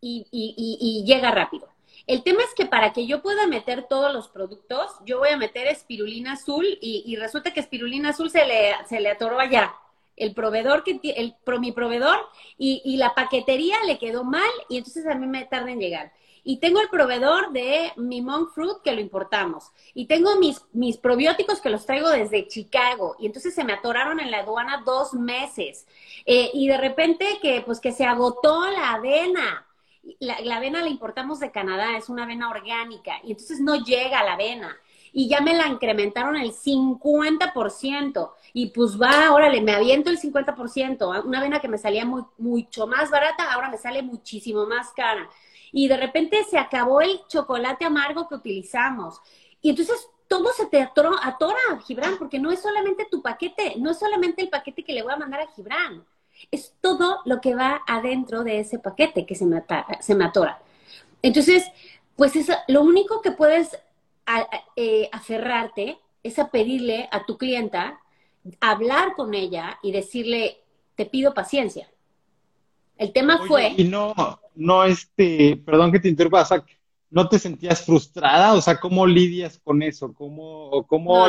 y, y, llega rápido. El tema es que para que yo pueda meter todos los productos, yo voy a meter espirulina azul y, resulta que espirulina azul se le, se le atoró allá. El proveedor, que el, mi proveedor y, y la paquetería le quedó mal y entonces a mí me tarda en llegar. Y tengo el proveedor de mi monk fruit que lo importamos. Y tengo mis, mis probióticos que los traigo desde Chicago. Y entonces se me atoraron en la aduana dos meses. Eh, y de repente que, pues, que se agotó la avena. La, la, avena la importamos de Canadá, es una avena orgánica. Y entonces no llega la avena. Y ya me la incrementaron el 50%. Y pues va, órale, me aviento el 50%. Una avena que me salía muy, mucho más barata, ahora me sale muchísimo más cara y de repente se acabó el chocolate amargo que utilizamos. Y entonces todo se te atora, atora, Gibran, porque no es solamente tu paquete, no es solamente el paquete que le voy a mandar a Gibran, es todo lo que va adentro de ese paquete que se me, se me atora. Entonces, pues es, lo único que puedes eh, aferrarte es a pedirle a tu clienta, hablar con ella y decirle, te pido paciencia. El tema fue... Y no, no, este, perdón que te interrumpa, o sea, ¿no te sentías frustrada? O sea, ¿cómo lidias con eso? ¿Cómo, cómo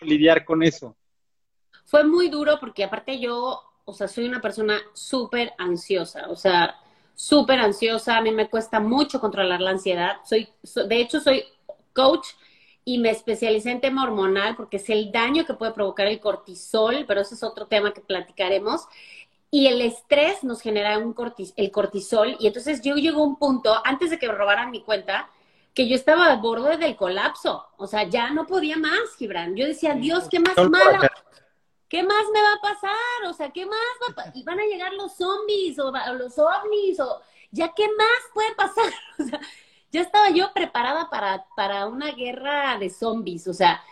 lidiar con eso? Fue muy duro porque aparte yo, o sea, soy una persona súper ansiosa, o sea, súper ansiosa, a mí me cuesta mucho controlar la ansiedad. Soy, de hecho, soy coach y me especialicé en tema hormonal porque es el daño que puede provocar el cortisol, pero ese es otro tema que platicaremos. Y el estrés nos genera un el cortisol. Y entonces yo llego a un punto, antes de que me robaran mi cuenta, que yo estaba al borde del colapso. O sea, ya no podía más, Gibran. Yo decía, Dios, ¿qué más malo? ¿Qué más me va a pasar? O sea, ¿qué más va a Y van a llegar los zombies o, los ovnis o ya qué más puede pasar? *laughs* O sea, ya estaba yo preparada para, para una guerra de zombies. O sea,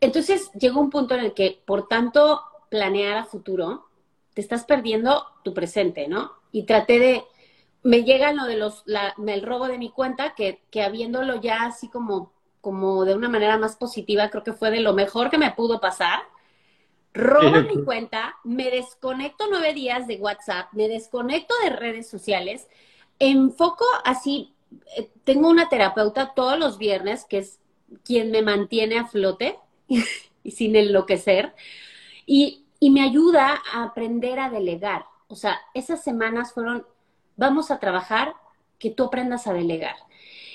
entonces llegó un punto en el que, por tanto, planear a futuro, te estás perdiendo tu presente, ¿no? Y traté de, me llega lo de los, la, el robo de mi cuenta, que, que habiéndolo ya así como, como de una manera más positiva, creo que fue de lo mejor que me pudo pasar. Robo mi cuenta, me desconecto nueve días de WhatsApp, me desconecto de redes sociales, enfoco así, eh, tengo una terapeuta todos los viernes que es quien me mantiene a flote *laughs* y sin enloquecer. Y, y me ayuda a aprender a delegar. O sea, esas semanas fueron, vamos a trabajar que tú aprendas a delegar.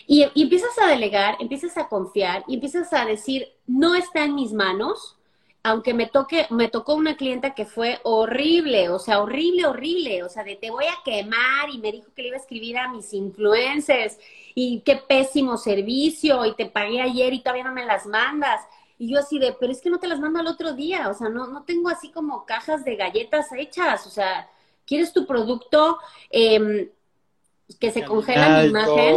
Y, empiezas a delegar, empiezas a confiar y empiezas a decir, no está en mis manos, aunque me toque, me tocó una clienta que fue horrible, o sea, horrible, horrible, o sea, de te voy a quemar y me dijo que le iba a escribir a mis influencers y qué pésimo servicio y te pagué ayer y todavía no me las mandas. Y yo así de, pero es que no te las mando al otro día, o sea, no, no tengo así como cajas de galletas hechas, o sea, ¿quieres tu producto em, que se congela la imagen?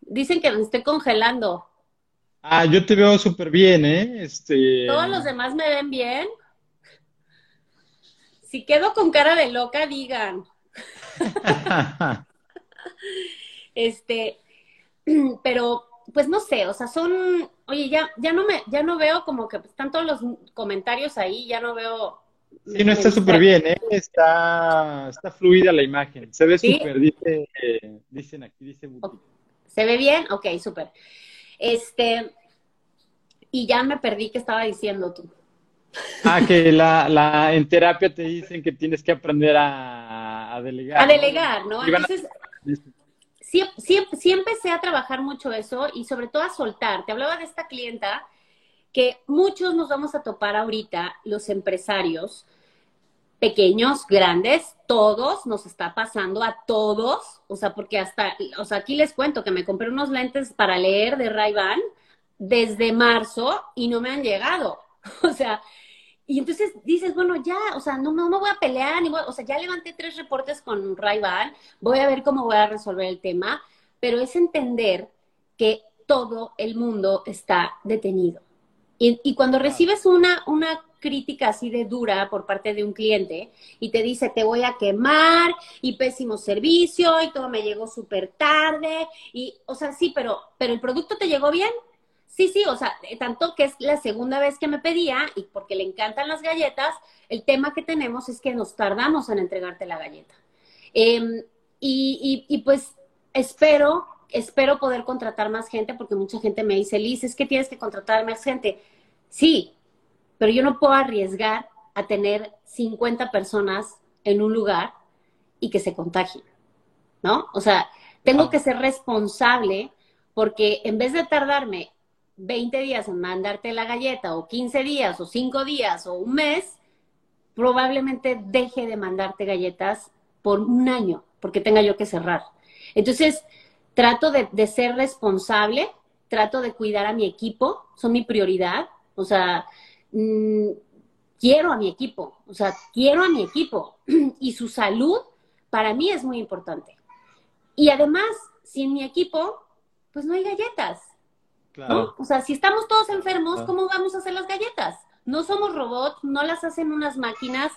Dicen que me estoy congelando. Ah, yo te veo súper bien, ¿eh? Este... Todos los demás me ven bien. Si quedo con cara de loca, digan. *laughs* *laughs* este, *clears throat* pero, pues no sé, o sea, son, oye, ya, ya no me, ya no veo como que están todos los comentarios ahí, ya no veo. Sí, no está súper bien, ¿eh? Está, está fluida la imagen, se ve súper, dice, dicen aquí, dice ¿Se ve bien? Ok, súper. Este, y ya me perdí que estaba diciendo tú. Ah, que la, la, en terapia te dicen que tienes que aprender a, delegar. A delegar, ¿no? Entonces, sí, sí, sí, empecé a trabajar mucho eso y sobre todo a soltar. Te hablaba de esta clienta que muchos nos vamos a topar ahorita, los empresarios, pequeños, grandes, todos nos está pasando a todos, o sea, porque hasta, o sea, aquí les cuento que me compré unos lentes para leer de Ray-Ban desde marzo y no me han llegado. *laughs* O sea, y entonces dices, bueno, ya, o sea, no, no, voy a pelear, ni voy, o sea, ya levanté tres reportes con Ray-Ban, voy a ver cómo voy a resolver el tema, pero es entender que todo el mundo está detenido. Y, y cuando recibes una, una crítica así de dura por parte de un cliente y te dice, te voy a quemar y pésimo servicio y todo me llegó súper tarde y, o sea, sí, pero, pero el producto te llegó bien, Sí, sí, o sea, eh, tanto que es la segunda vez que me pedía y porque le encantan las galletas, el tema que tenemos es que nos tardamos en entregarte la galleta. Em, y, y, pues espero, espero poder contratar más gente porque mucha gente me dice, Liz, es que tienes que contratar más gente. Sí, pero yo no puedo arriesgar a tener 50 personas en un lugar y que se contagien, ¿no? O sea, tengo que ser responsable porque en vez de tardarme 20 días en mandarte la galleta, o 15 días, o 5 días, o un mes, probablemente deje de mandarte galletas por un año, porque tenga yo que cerrar. Entonces, trato de, ser responsable, trato de cuidar a mi equipo, son mi prioridad, o sea, mm, quiero a mi equipo, o sea, quiero a mi equipo *clears throat* y su salud para mí es muy importante. Y además, sin mi equipo, pues no hay galletas. O sea, si estamos todos enfermos, ¿cómo vamos a hacer las galletas? No somos robots, no las hacen unas máquinas,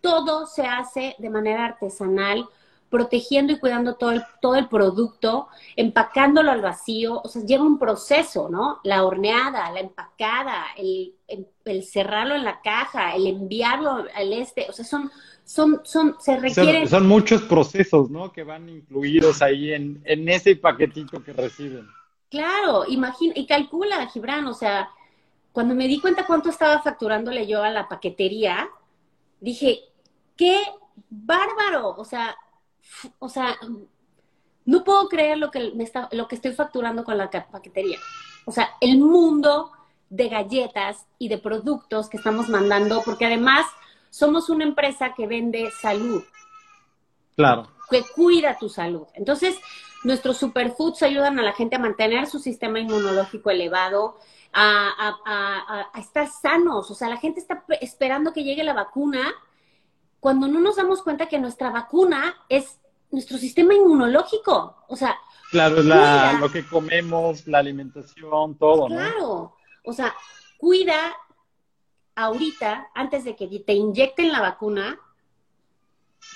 todo se hace de manera artesanal, protegiendo y cuidando todo el, todo el producto, empacándolo al vacío, o sea, lleva un proceso, ¿no? La horneada, la empacada, el, cerrarlo en la caja, el enviarlo al este, o sea, son, son, son, se requieren... Son, muchos procesos, ¿no? Que van incluidos ahí en, en ese paquetito que reciben. Claro, imagina, y calcula, Gibran, o sea, cuando me di cuenta cuánto estaba facturándole yo a la paquetería, dije, qué bárbaro, o sea, o sea, no puedo creer lo que, me está, lo que estoy facturando con la paquetería. O sea, el mundo de galletas y de productos que estamos mandando, porque además somos una empresa que vende salud. Claro. Que cuida tu salud. Entonces, Nuestros superfoods ayudan a la gente a mantener su sistema inmunológico elevado, a, estar sanos. O sea, la gente está esperando que llegue la vacuna cuando no nos damos cuenta que nuestra vacuna es nuestro sistema inmunológico. O sea, claro, la, lo que comemos, la alimentación, todo, ¿no? Claro. O sea, cuida ahorita, antes de que te inyecten la vacuna,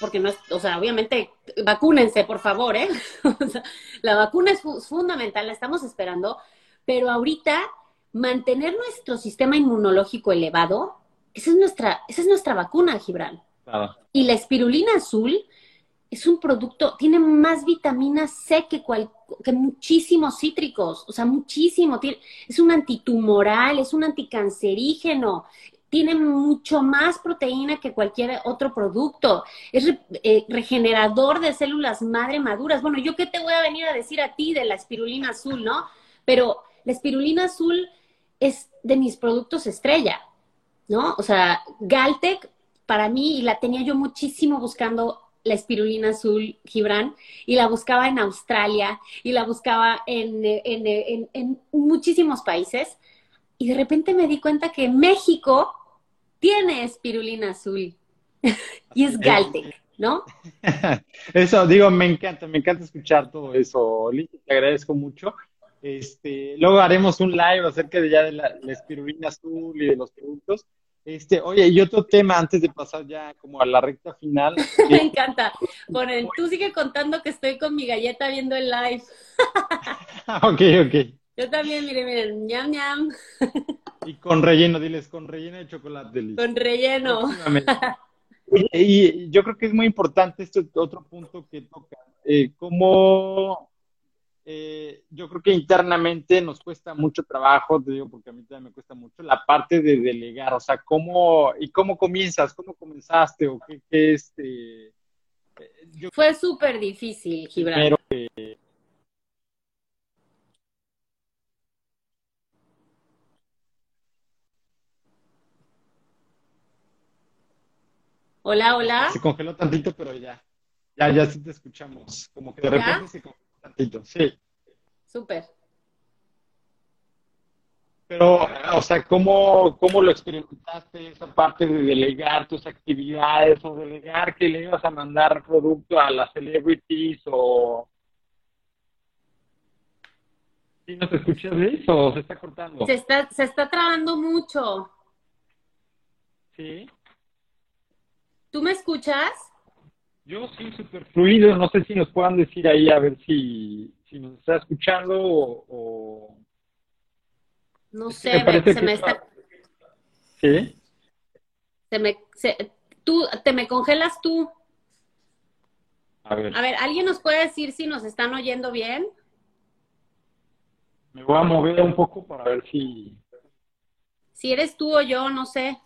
porque no es, o sea, obviamente, vacúnense, por favor, ¿eh? *laughs* la vacuna es fundamental, la estamos esperando, pero ahorita mantener nuestro sistema inmunológico elevado, esa es nuestra, esa es nuestra vacuna, Gibran. Y la espirulina azul es un producto, tiene más vitamina C que, que muchísimos cítricos, o sea, muchísimo. Es un antitumoral, es un anticancerígeno, tiene mucho más proteína que cualquier otro producto. Es eh, regenerador de células madre maduras. Bueno, yo qué te voy a venir a decir a ti de la espirulina azul, ¿no? Pero la espirulina azul es de mis productos estrella, ¿no? O sea, Galtec para mí, y la tenía yo muchísimo buscando la espirulina azul Gibran, y la buscaba en Australia, y la buscaba en, en, en muchísimos países, y de repente me di cuenta que México tiene espirulina azul *laughs* y es Galtec, ¿no? *laughs* Eso, digo, me encanta, me encanta escuchar todo eso, Liz, te agradezco mucho. Este, luego haremos un live acerca de ya de la, espirulina azul y de los productos. Este, oye, y otro tema antes de pasar ya como a la recta final. *laughs* me encanta. Bueno, tú sigue contando que estoy con mi galleta viendo el live. ok, ok. Yo también, miren, miren, ñam, ñam. Y con relleno, diles, con relleno de chocolate. Con relleno. *laughs* Y, yo creo que es muy importante este otro punto que toca. Eh, cómo eh, yo creo que internamente nos cuesta mucho trabajo, te digo porque a mí también me cuesta mucho, la parte de delegar, o sea, cómo, y cómo comienzas, cómo comenzaste, o qué, qué este... Eh, Fue súper difícil, Gibran. Pero, Hola, hola. Se congeló tantito, pero ya. Ya, ya sí te escuchamos. Como que de repente se congeló tantito. Sí. Súper. Pero, o sea, ¿cómo, ¿cómo lo experimentaste esa parte de delegar tus actividades o delegar que le ibas a mandar producto a las celebrities o... ¿Sí no te escuchas eso o se está cortando? Se está, se está trabando mucho. ¿Sí? ¿Tú me escuchas? Yo sí, súper fluido. No sé si nos puedan decir ahí a ver si, si nos está escuchando o... No sé, se me está... ¿Sí? Se me... Tú, ¿Te me congelas tú? A ver. A ver, ¿alguien nos puede decir si nos están oyendo bien? Me voy a mover un poco para ver si... Si eres tú o yo, no sé.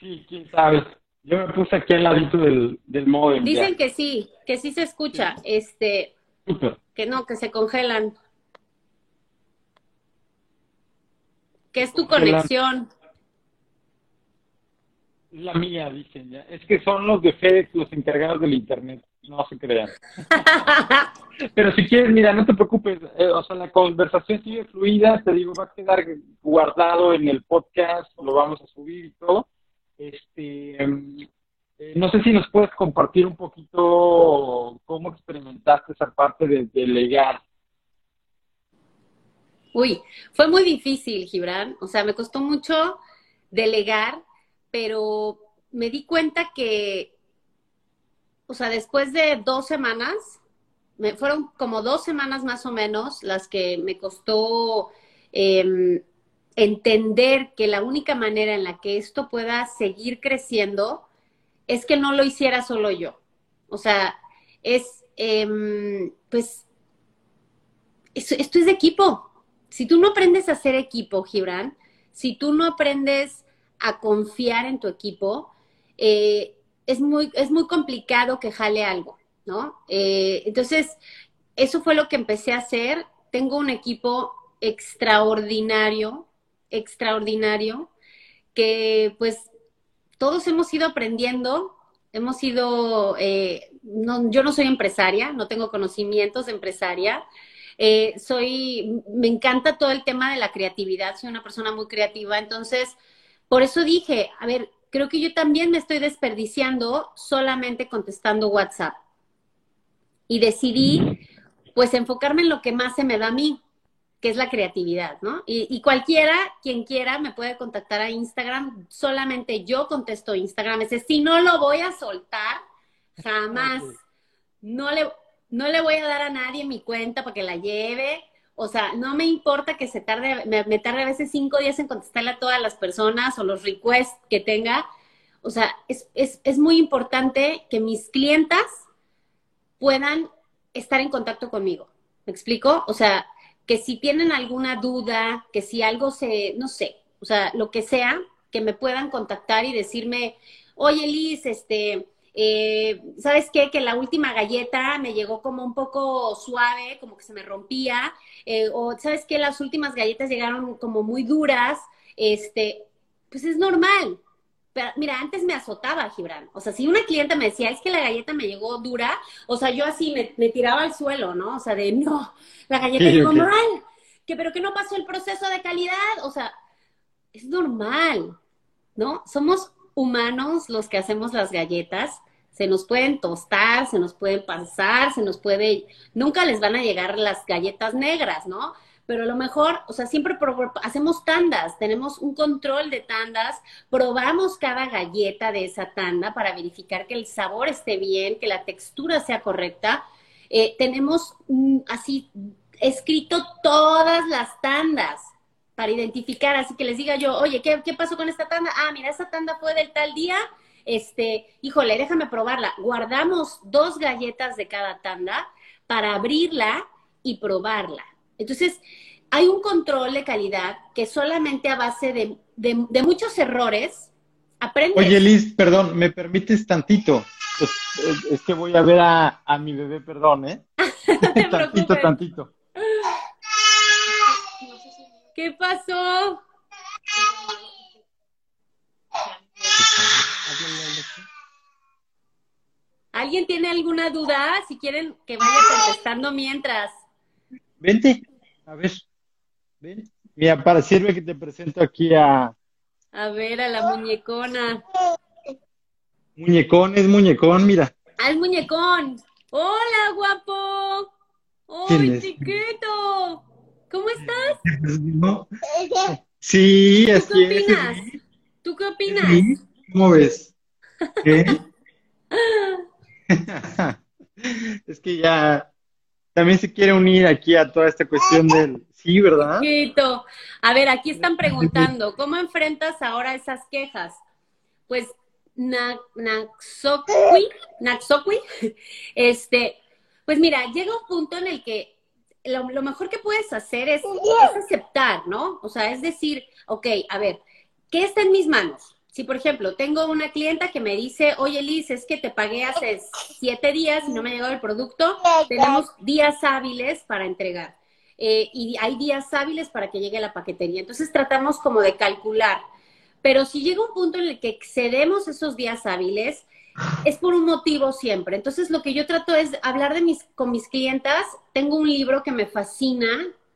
Sí, quién sabe. Yo me puse aquí al ladito del, del modem. Dicen que sí, que sí se escucha. Este, que no, que se congelan. ¿Qué es tu conexión? La mía, dicen ya. Es que son los de FedEx los encargados del internet. No se crean. *laughs* Pero si quieres, mira, no te preocupes. Eh, o sea, la conversación sigue fluida. Te digo, va a quedar guardado en el podcast. Lo vamos a subir y todo. Este, eh, no sé si nos puedes compartir un poquito cómo experimentaste esa parte de delegar. Uy, fue muy difícil, Gibran. O sea, me costó mucho delegar, pero me di cuenta que, o sea, después de dos semanas, me, fueron como dos semanas más o menos las que me costó em, entender que la única manera en la que esto pueda seguir creciendo es que no lo hiciera solo yo. O sea, es, em, pues, esto, es equipo. Si tú no aprendes a hacer equipo, Gibran, si tú no aprendes a confiar en tu equipo, eh, es, muy, es muy complicado que jale algo, ¿no? Eh, entonces, eso fue lo que empecé a hacer. Tengo un equipo extraordinario extraordinario que pues todos hemos ido aprendiendo, hemos ido, eh, yo no soy empresaria, no tengo conocimientos de empresaria, eh, soy, me encanta todo el tema de la creatividad, soy una persona muy creativa, entonces, por eso dije, a ver, creo que yo también me estoy desperdiciando solamente contestando WhatsApp. Y decidí, pues, enfocarme en lo que más se me da a mí, que es la creatividad, ¿no? Y, cualquiera, quien quiera, me puede contactar a Instagram. Solamente yo contesto Instagram. Ese si no lo voy a soltar, jamás. No le, no le voy a dar a nadie mi cuenta para que la lleve. O sea, no me importa que se tarde, me, tarde a veces cinco días en contestarle a todas las personas o los requests que tenga. O sea, es, es, es muy importante que mis clientas puedan estar en contacto conmigo. ¿Me explico? O sea, que si tienen alguna duda, que si algo se, no sé, o sea, lo que sea, que me puedan contactar y decirme, oye Liz, este, eh, ¿sabes qué? Que la última galleta me llegó como un poco suave, como que se me rompía, eh, o ¿sabes qué? Las últimas galletas llegaron como muy duras, este, pues es normal. Pero mira, antes me azotaba, Gibran. O sea, si una cliente me decía, es que la galleta me llegó dura, o sea, yo así me, tiraba al suelo, ¿no? O sea, de, no, la galleta llegó mal, que pero que no pasó el proceso de calidad, o sea, es normal, ¿no? Somos humanos los que hacemos las galletas, se nos pueden tostar, se nos pueden pasar, se nos puede, nunca les van a llegar las galletas negras, ¿no? Pero a lo mejor, o sea, siempre hacemos tandas, tenemos un control de tandas, probamos cada galleta de esa tanda para verificar que el sabor esté bien, que la textura sea correcta. Eh, tenemos así escrito todas las tandas para identificar, así que les diga yo, oye, ¿qué, ¿qué pasó con esta tanda? Ah, mira, esa tanda fue del tal día, este, híjole, déjame probarla. Guardamos dos galletas de cada tanda para abrirla y probarla. Entonces, hay un control de calidad que solamente a base de, muchos errores aprendes. Oye, Liz, perdón, ¿me permites tantito? Es que voy a ver a, a mi bebé, perdón, ¿eh? *laughs* *laughs* tantito, tantito. ¿Qué pasó? ¿Alguien tiene alguna duda? Si quieren que vaya contestando mientras. Vente, a ver. Ven. Mira, para sirve que te presento aquí a. A ver, a la muñecona. Muñecón, es muñecón, mira. Al muñecón. Hola, guapo. ¡Hola, chiquito! ¿Cómo estás? Sí, ¿Tú qué opinas? ¿Tú qué opinas? ¿Cómo ves? *laughs* ¿Qué? *laughs* es que ya también se quiere unir aquí a toda esta cuestión *laughs* del sí, ¿verdad? Chiquito. A ver, aquí están preguntando, ¿cómo enfrentas ahora esas quejas? Pues Naxokwi, Naxokwi, este, pues mira, llega un punto en el que lo, mejor que puedes hacer es, aceptar, ¿no? O sea, es decir, ok, a ver, ¿qué está en mis manos? Si, por ejemplo, tengo una clienta que me dice, oye, Liz, es que te pagué hace siete días y no me ha llegado el producto, tenemos días hábiles para entregar. Eh, y hay días hábiles para que llegue la paquetería. Entonces tratamos como de calcular. Pero si llega un punto en el que excedemos esos días hábiles, es por un motivo siempre. Entonces, lo que yo trato es hablar de mis, con mis clientas. Tengo un libro que me fascina,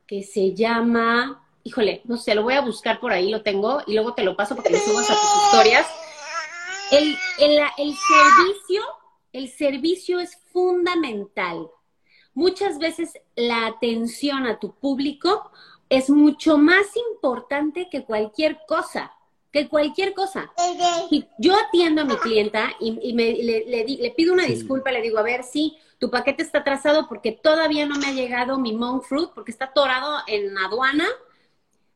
que se llama, híjole, no sé, lo voy a buscar por ahí, lo tengo, y luego te lo paso porque lo subas a tus historias. El, el, el servicio, el servicio es fundamental. Muchas veces la atención a tu público es mucho más importante que cualquier cosa que cualquier cosa. yo atiendo a mi clienta y, me, le, pido una disculpa, le digo, a ver, sí, tu paquete está atrasado porque todavía no me ha llegado mi monk fruit, porque está atorado en aduana,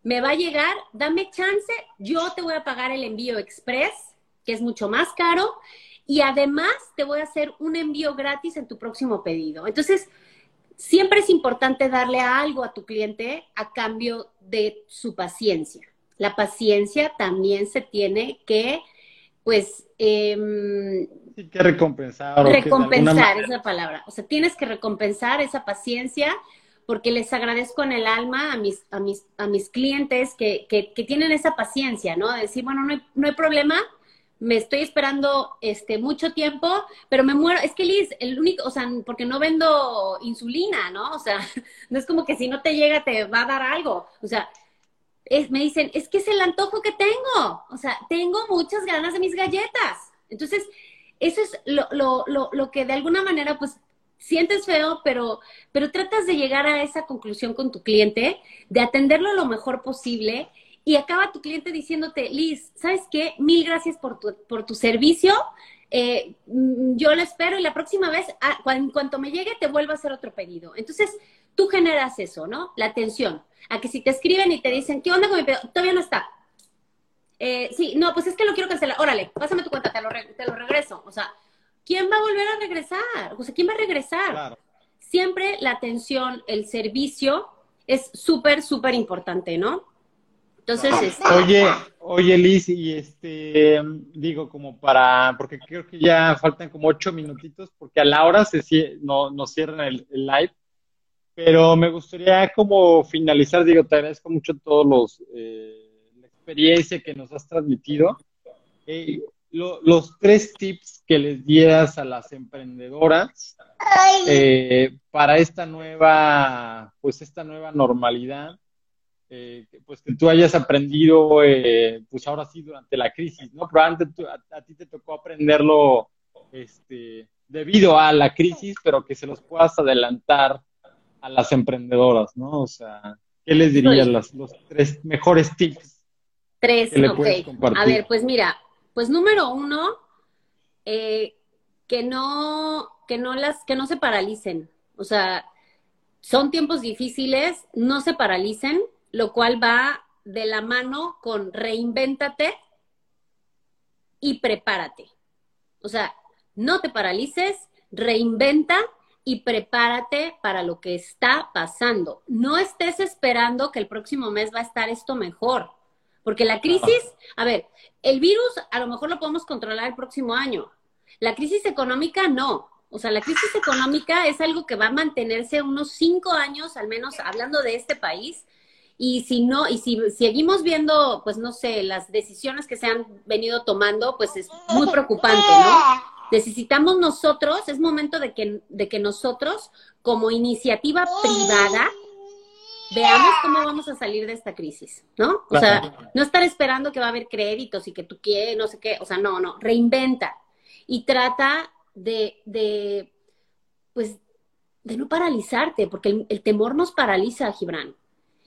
me va a llegar, dame chance, yo te voy a pagar el envío express, que es mucho más caro, y además te voy a hacer un envío gratis en tu próximo pedido. Entonces, siempre es importante darle algo a tu cliente a cambio de su paciencia la paciencia también se tiene que, pues... Eh, que recompensar. Recompensar esa palabra. O sea, tienes que recompensar esa paciencia porque les agradezco en el alma a mis, a mis, a mis clientes que, que, tienen esa paciencia, ¿no? De decir, bueno, no hay, no hay problema, me estoy esperando este mucho tiempo, pero me muero. Es que Liz, el único, o sea, porque no vendo insulina, ¿no? O sea, *laughs* no es como que si no te llega te va a dar algo. O sea, me dicen, es que es el antojo que tengo. O sea, tengo muchas ganas de mis galletas. Entonces, eso es lo, lo, lo, lo que de alguna manera, pues, sientes feo, pero, pero tratas de llegar a esa conclusión con tu cliente, de atenderlo lo mejor posible. Y acaba tu cliente diciéndote, Liz, ¿sabes qué? Mil gracias por tu, por tu servicio. Eh, mm, yo lo espero y la próxima vez, ah, en cuanto me llegue, te vuelvo a hacer otro pedido. Entonces, tú generas eso, ¿no? La atención. A que si te escriben y te dicen, ¿qué onda con mi pedido? Todavía no está. Eh, sí, no, pues es que lo quiero cancelar. Órale, pásame tu cuenta, te lo, te lo regreso. O sea, ¿quién va a volver a regresar? O sea, ¿quién va a regresar? siempre la atención, el servicio es súper, súper importante, ¿no? Entonces, este... Oye, oye Liz, y este, digo, como para, porque creo que ya faltan como ocho minutitos, porque a la hora se no, nos cierran el, live, pero me gustaría como finalizar, digo, te agradezco mucho todos los, eh, la experiencia que nos has transmitido. Eh, los tres tips que les dieras a las emprendedoras eh, para esta nueva, pues esta nueva normalidad, eh, pues que tú hayas aprendido, eh, pues ahora sí durante la crisis, ¿no? Probablemente a, ti te tocó aprenderlo, este, debido a la crisis, pero que se los puedas adelantar a las emprendedoras, ¿no? O sea, ¿qué les dirías los tres mejores tips? Tres, ok. A ver, pues mira, pues número uno, eh, que no, que no las, que no se paralicen. O sea, son tiempos difíciles, no se paralicen, lo cual va de la mano con reinvéntate y prepárate. O sea, no te paralices, reinventa y prepárate para lo que está pasando. No estés esperando que el próximo mes va a estar esto mejor. Porque la crisis, a ver, el virus a lo mejor lo podemos controlar el próximo año. La crisis económica no. O sea, la crisis económica es algo que va a mantenerse unos cinco años, al menos hablando de este país. Y si no, y si seguimos viendo, pues no sé, las decisiones que se han venido tomando, pues es muy preocupante, ¿no? Necesitamos nosotros, es momento de que, de que nosotros, como iniciativa privada, veamos cómo vamos a salir de esta crisis, ¿no? O sea, no estar esperando que va a haber créditos y que tú quieres, no sé qué, o sea, no, no, reinventa y trata de, de pues, de no paralizarte, porque el, temor nos paraliza, Gibran,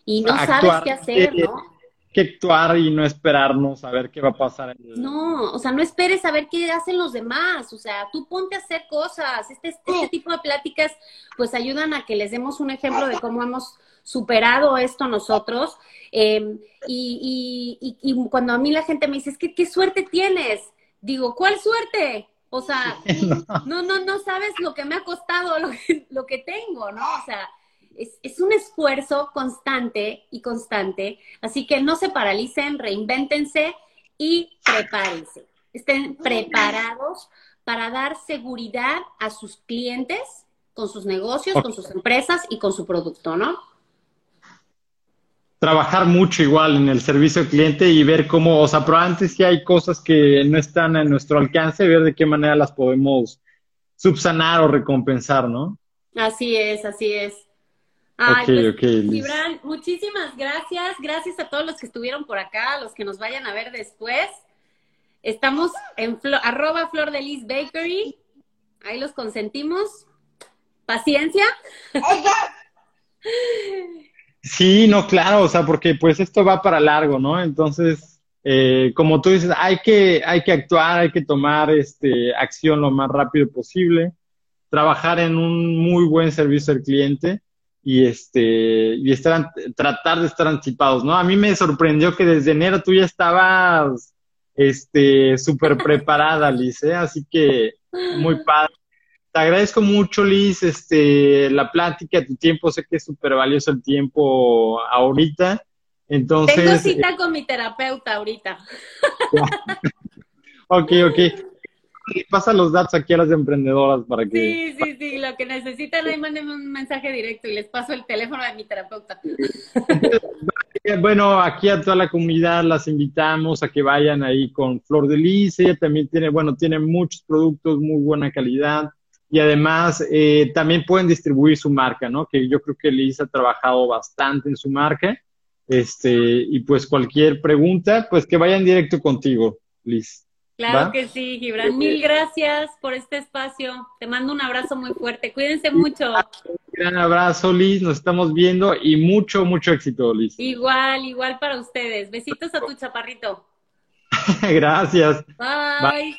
y no sabes qué hacer, ¿no? Que actuar y no esperarnos a ver qué va a pasar. No, o sea, no esperes a ver qué hacen los demás, o sea, tú ponte a hacer cosas. Este, este tipo de pláticas pues ayudan a que les demos un ejemplo de cómo hemos superado esto nosotros. Em, y, cuando a mí la gente me dice, es que qué suerte tienes, digo, ¿cuál suerte? O sea, *laughs* no, no, no sabes lo que me ha costado, lo que, lo que tengo, ¿no? O sea, es, es, un esfuerzo constante y constante, así que no se paralicen, reinvéntense y prepárense. Estén preparados para dar seguridad a sus clientes con sus negocios, con sus empresas y con su producto, ¿no? trabajar mucho igual en el servicio al cliente y ver cómo, o sea, probablemente si hay cosas que no están a nuestro alcance, ver de qué manera las podemos subsanar o recompensar, ¿no? Así es, así es. Ay, pues, muchísimas gracias. Gracias a todos los que estuvieron por acá, a los que nos vayan a ver después. Estamos en arroba Flor de Liz Bakery. Ahí los consentimos. Paciencia. *laughs* Sí, no, claro, o sea, porque pues esto va para largo, ¿no? Entonces, eh, como tú dices, hay que, hay que actuar, hay que tomar este, acción lo más rápido posible, trabajar en un muy buen servicio al cliente y este y estar tratar de estar anticipados, ¿no? A mí me sorprendió que desde enero tú ya estabas este súper *laughs* preparada, Liz, ¿eh? así que muy padre te agradezco mucho, Liz, este, la plática, tu tiempo, sé que es súper valioso el tiempo ahorita. Entonces. Tengo cita con mi terapeuta ahorita. *laughs* ok, ok. Pasa los datos aquí a las emprendedoras para que. Sí, sí, sí. Lo que necesitan, ahí mándenme un mensaje directo y les paso el teléfono de mi terapeuta. *laughs* bueno, aquí a toda la comunidad las invitamos a que vayan ahí con Flor de Liz. Ella también tiene, bueno, tiene muchos productos, muy buena calidad y además eh, también pueden distribuir su marca, ¿no? Que yo creo que Liz ha trabajado bastante en su marca. Este, y pues cualquier pregunta, pues que vayan directo contigo, Liz. Claro que sí, Gibran. Mil gracias por este espacio. Te mando un abrazo muy fuerte. Cuídense mucho. Un gran abrazo, Liz. Nos estamos viendo y mucho, mucho éxito, Liz. Igual, igual para ustedes. Besitos a tu chaparrito. *laughs* gracias. Bye.